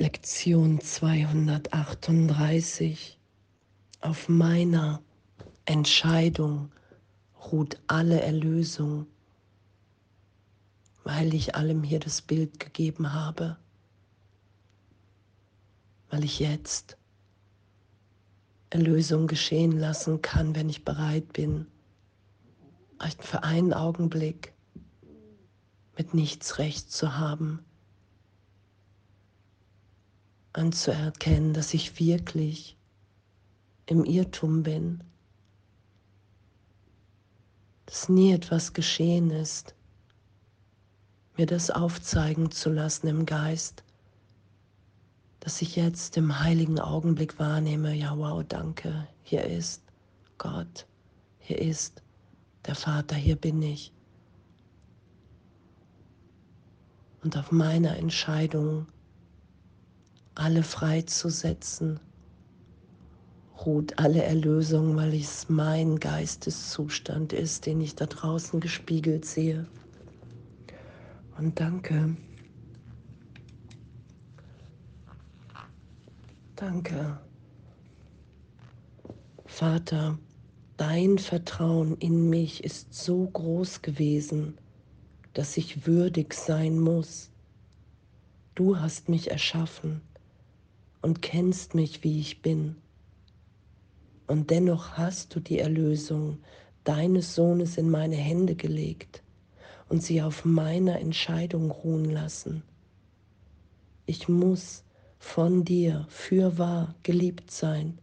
Lektion 238. Auf meiner Entscheidung ruht alle Erlösung, weil ich allem hier das Bild gegeben habe, weil ich jetzt Erlösung geschehen lassen kann, wenn ich bereit bin, für einen Augenblick mit nichts recht zu haben anzuerkennen, dass ich wirklich im Irrtum bin, dass nie etwas geschehen ist, mir das aufzeigen zu lassen im Geist, dass ich jetzt im heiligen Augenblick wahrnehme, ja wow, danke, hier ist Gott, hier ist der Vater, hier bin ich. Und auf meiner Entscheidung alle freizusetzen, ruht alle Erlösung, weil es mein Geisteszustand ist, den ich da draußen gespiegelt sehe. Und danke. Danke. Vater, dein Vertrauen in mich ist so groß gewesen, dass ich würdig sein muss. Du hast mich erschaffen und kennst mich, wie ich bin. Und dennoch hast du die Erlösung deines Sohnes in meine Hände gelegt und sie auf meiner Entscheidung ruhen lassen. Ich muss von dir für wahr geliebt sein.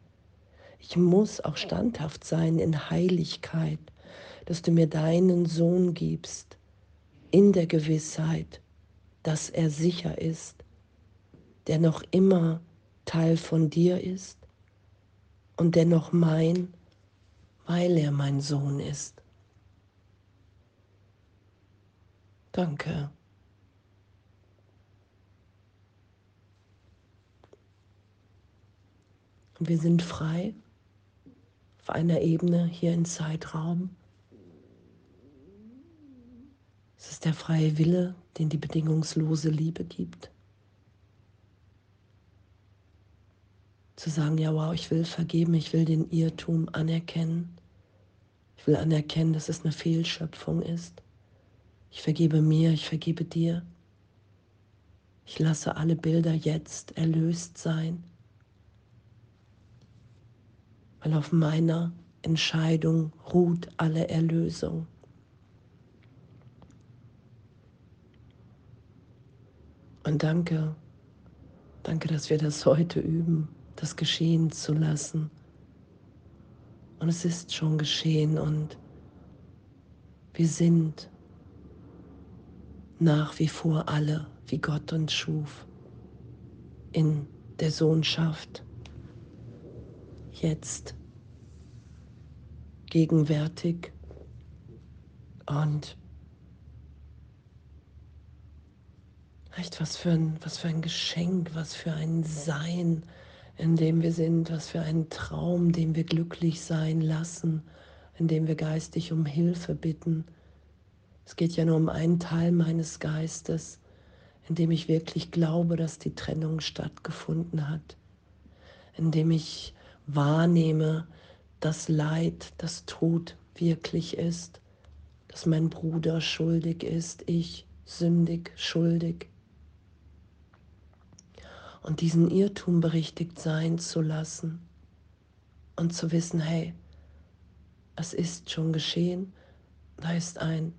Ich muss auch standhaft sein in Heiligkeit, dass du mir deinen Sohn gibst, in der Gewissheit, dass er sicher ist, der noch immer Teil von dir ist und dennoch mein, weil er mein Sohn ist. Danke. Und wir sind frei auf einer Ebene hier im Zeitraum. Es ist der freie Wille, den die bedingungslose Liebe gibt. Zu sagen, ja, wow, ich will vergeben, ich will den Irrtum anerkennen. Ich will anerkennen, dass es eine Fehlschöpfung ist. Ich vergebe mir, ich vergebe dir. Ich lasse alle Bilder jetzt erlöst sein, weil auf meiner Entscheidung ruht alle Erlösung. Und danke, danke, dass wir das heute üben das geschehen zu lassen. Und es ist schon geschehen und wir sind nach wie vor alle, wie Gott uns schuf, in der Sohnschaft, jetzt, gegenwärtig und echt was für ein, was für ein Geschenk, was für ein Sein, in dem wir sind, was für ein Traum, den wir glücklich sein lassen, in dem wir geistig um Hilfe bitten. Es geht ja nur um einen Teil meines Geistes, in dem ich wirklich glaube, dass die Trennung stattgefunden hat, in dem ich wahrnehme, dass Leid, dass Tod wirklich ist, dass mein Bruder schuldig ist, ich sündig, schuldig und diesen Irrtum berichtigt sein zu lassen und zu wissen, hey, es ist schon geschehen, da ist ein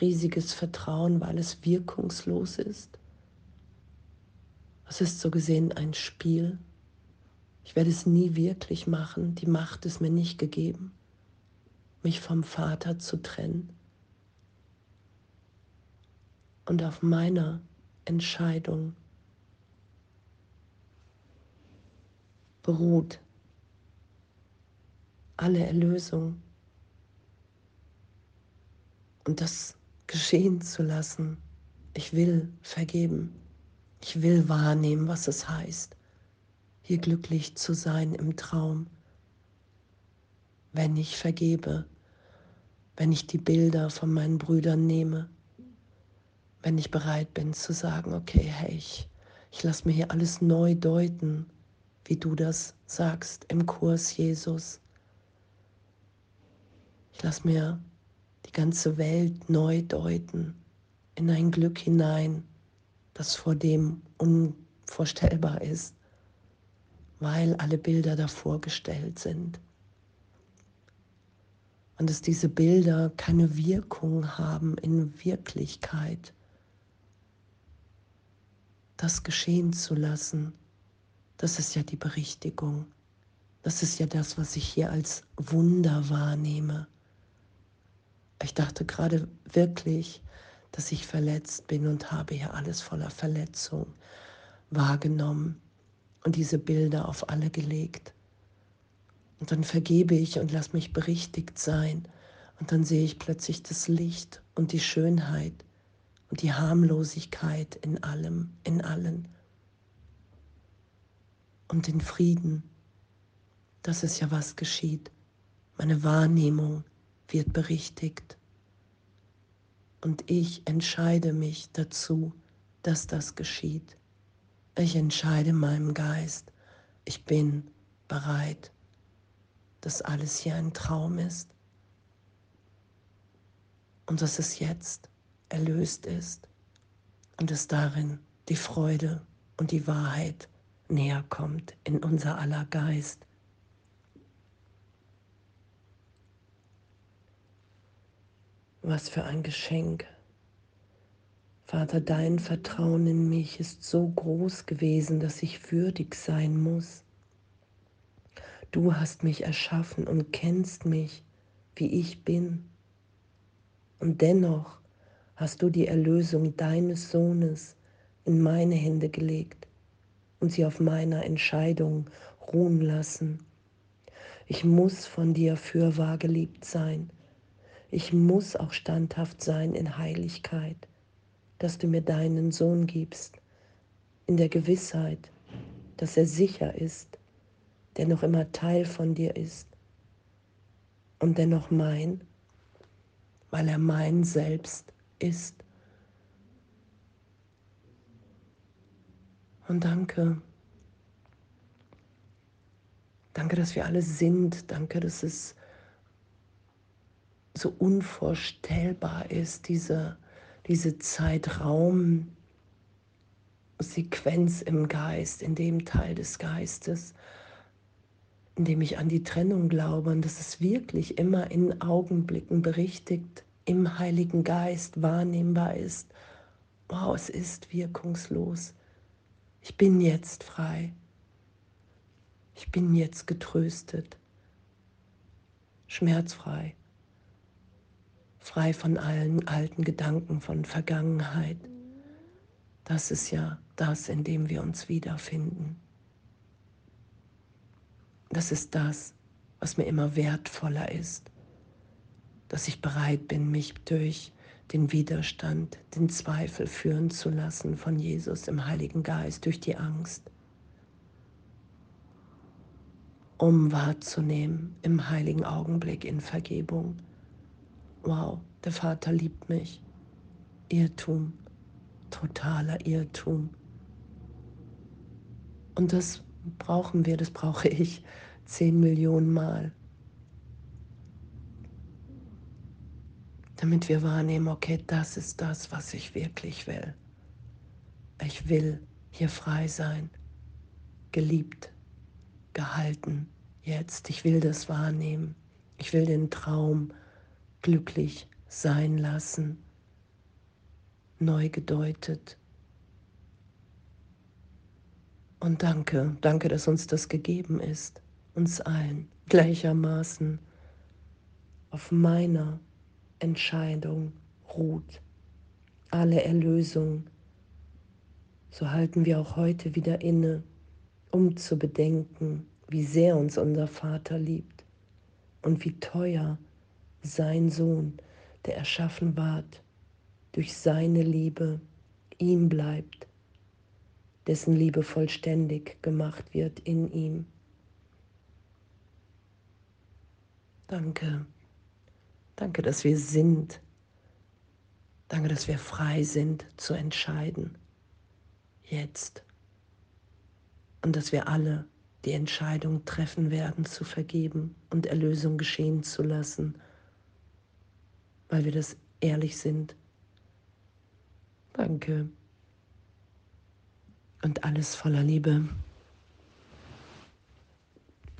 riesiges Vertrauen, weil es wirkungslos ist. Es ist so gesehen ein Spiel. Ich werde es nie wirklich machen. Die Macht ist mir nicht gegeben, mich vom Vater zu trennen. Und auf meiner Entscheidung beruht alle Erlösung. Und das geschehen zu lassen. Ich will vergeben. Ich will wahrnehmen, was es heißt, hier glücklich zu sein im Traum. Wenn ich vergebe, wenn ich die Bilder von meinen Brüdern nehme, wenn ich bereit bin zu sagen, okay, hey, ich, Ich lasse mir hier alles neu deuten, wie du das sagst im Kurs Jesus. Ich lasse mir die ganze Welt neu deuten, in ein Glück hinein, das vor dem unvorstellbar ist, weil alle Bilder davor gestellt sind. Und dass diese Bilder keine Wirkung haben in Wirklichkeit. Das geschehen zu lassen, das ist ja die Berichtigung. Das ist ja das, was ich hier als Wunder wahrnehme. Ich dachte gerade wirklich, dass ich verletzt bin und habe hier alles voller Verletzung wahrgenommen und diese Bilder auf alle gelegt. Und dann vergebe ich und lass mich berichtigt sein. Und dann sehe ich plötzlich das Licht und die Schönheit und die Harmlosigkeit in allem, in allen. Und den Frieden. Das ist ja, was geschieht. Meine Wahrnehmung wird berichtigt. Und ich entscheide mich dazu, dass das geschieht. Ich entscheide meinem Geist, ich bin bereit, dass alles hier ein Traum ist und dass es jetzt erlöst ist und dass darin die Freude und die Wahrheit näher kommt in unser aller Geist. Was für ein Geschenk. Vater, dein Vertrauen in mich ist so groß gewesen, dass ich würdig sein muss. Du hast mich erschaffen und kennst mich, wie ich bin. Und dennoch hast du die Erlösung deines Sohnes in meine Hände gelegt und sie auf meiner Entscheidung ruhen lassen. Ich muss von dir fürwahr geliebt sein ich muss auch standhaft sein in Heiligkeit, dass du mir deinen Sohn gibst, in der Gewissheit, dass er sicher ist, der noch immer Teil von dir ist und dennoch mein, weil er mein Selbst ist. Und danke. Danke, dass wir alle sind. Danke, dass es so unvorstellbar ist, diese, diese Zeitraum-Sequenz im Geist, in dem Teil des Geistes, in dem ich an die Trennung glaube und dass es wirklich immer in Augenblicken berichtigt, im Heiligen Geist wahrnehmbar ist. Wow, es ist wirkungslos. Ich bin jetzt frei. Ich bin jetzt getröstet, schmerzfrei frei von allen alten Gedanken von Vergangenheit. Das ist ja das, in dem wir uns wiederfinden. Das ist das, was mir immer wertvoller ist, dass ich bereit bin, mich durch den Widerstand, den Zweifel führen zu lassen von Jesus im Heiligen Geist, durch die Angst, um wahrzunehmen im heiligen Augenblick in Vergebung wow, der Vater liebt mich. Irrtum, totaler Irrtum. Und das brauchen wir, das brauche ich zehn Millionen Mal. Damit wir wahrnehmen, okay, das ist das, was ich wirklich will. Ich will hier frei sein, geliebt, gehalten, jetzt. Ich will das wahrnehmen. Ich will den Traum glücklich sein lassen, neu gedeutet. Und danke, danke, dass uns das gegeben ist, uns allen gleichermaßen auf meiner Entscheidung ruht. Alle Erlösung, so halten wir auch heute wieder inne, um zu bedenken, wie sehr uns unser Vater liebt und wie teuer sein Sohn, der erschaffen ward, durch seine Liebe ihm bleibt, dessen Liebe vollständig gemacht wird in ihm. Danke, danke, dass wir sind. Danke, dass wir frei sind zu entscheiden. Jetzt und dass wir alle die Entscheidung treffen werden, zu vergeben und Erlösung geschehen zu lassen, weil wir das ehrlich sind. Danke. Und alles voller Liebe.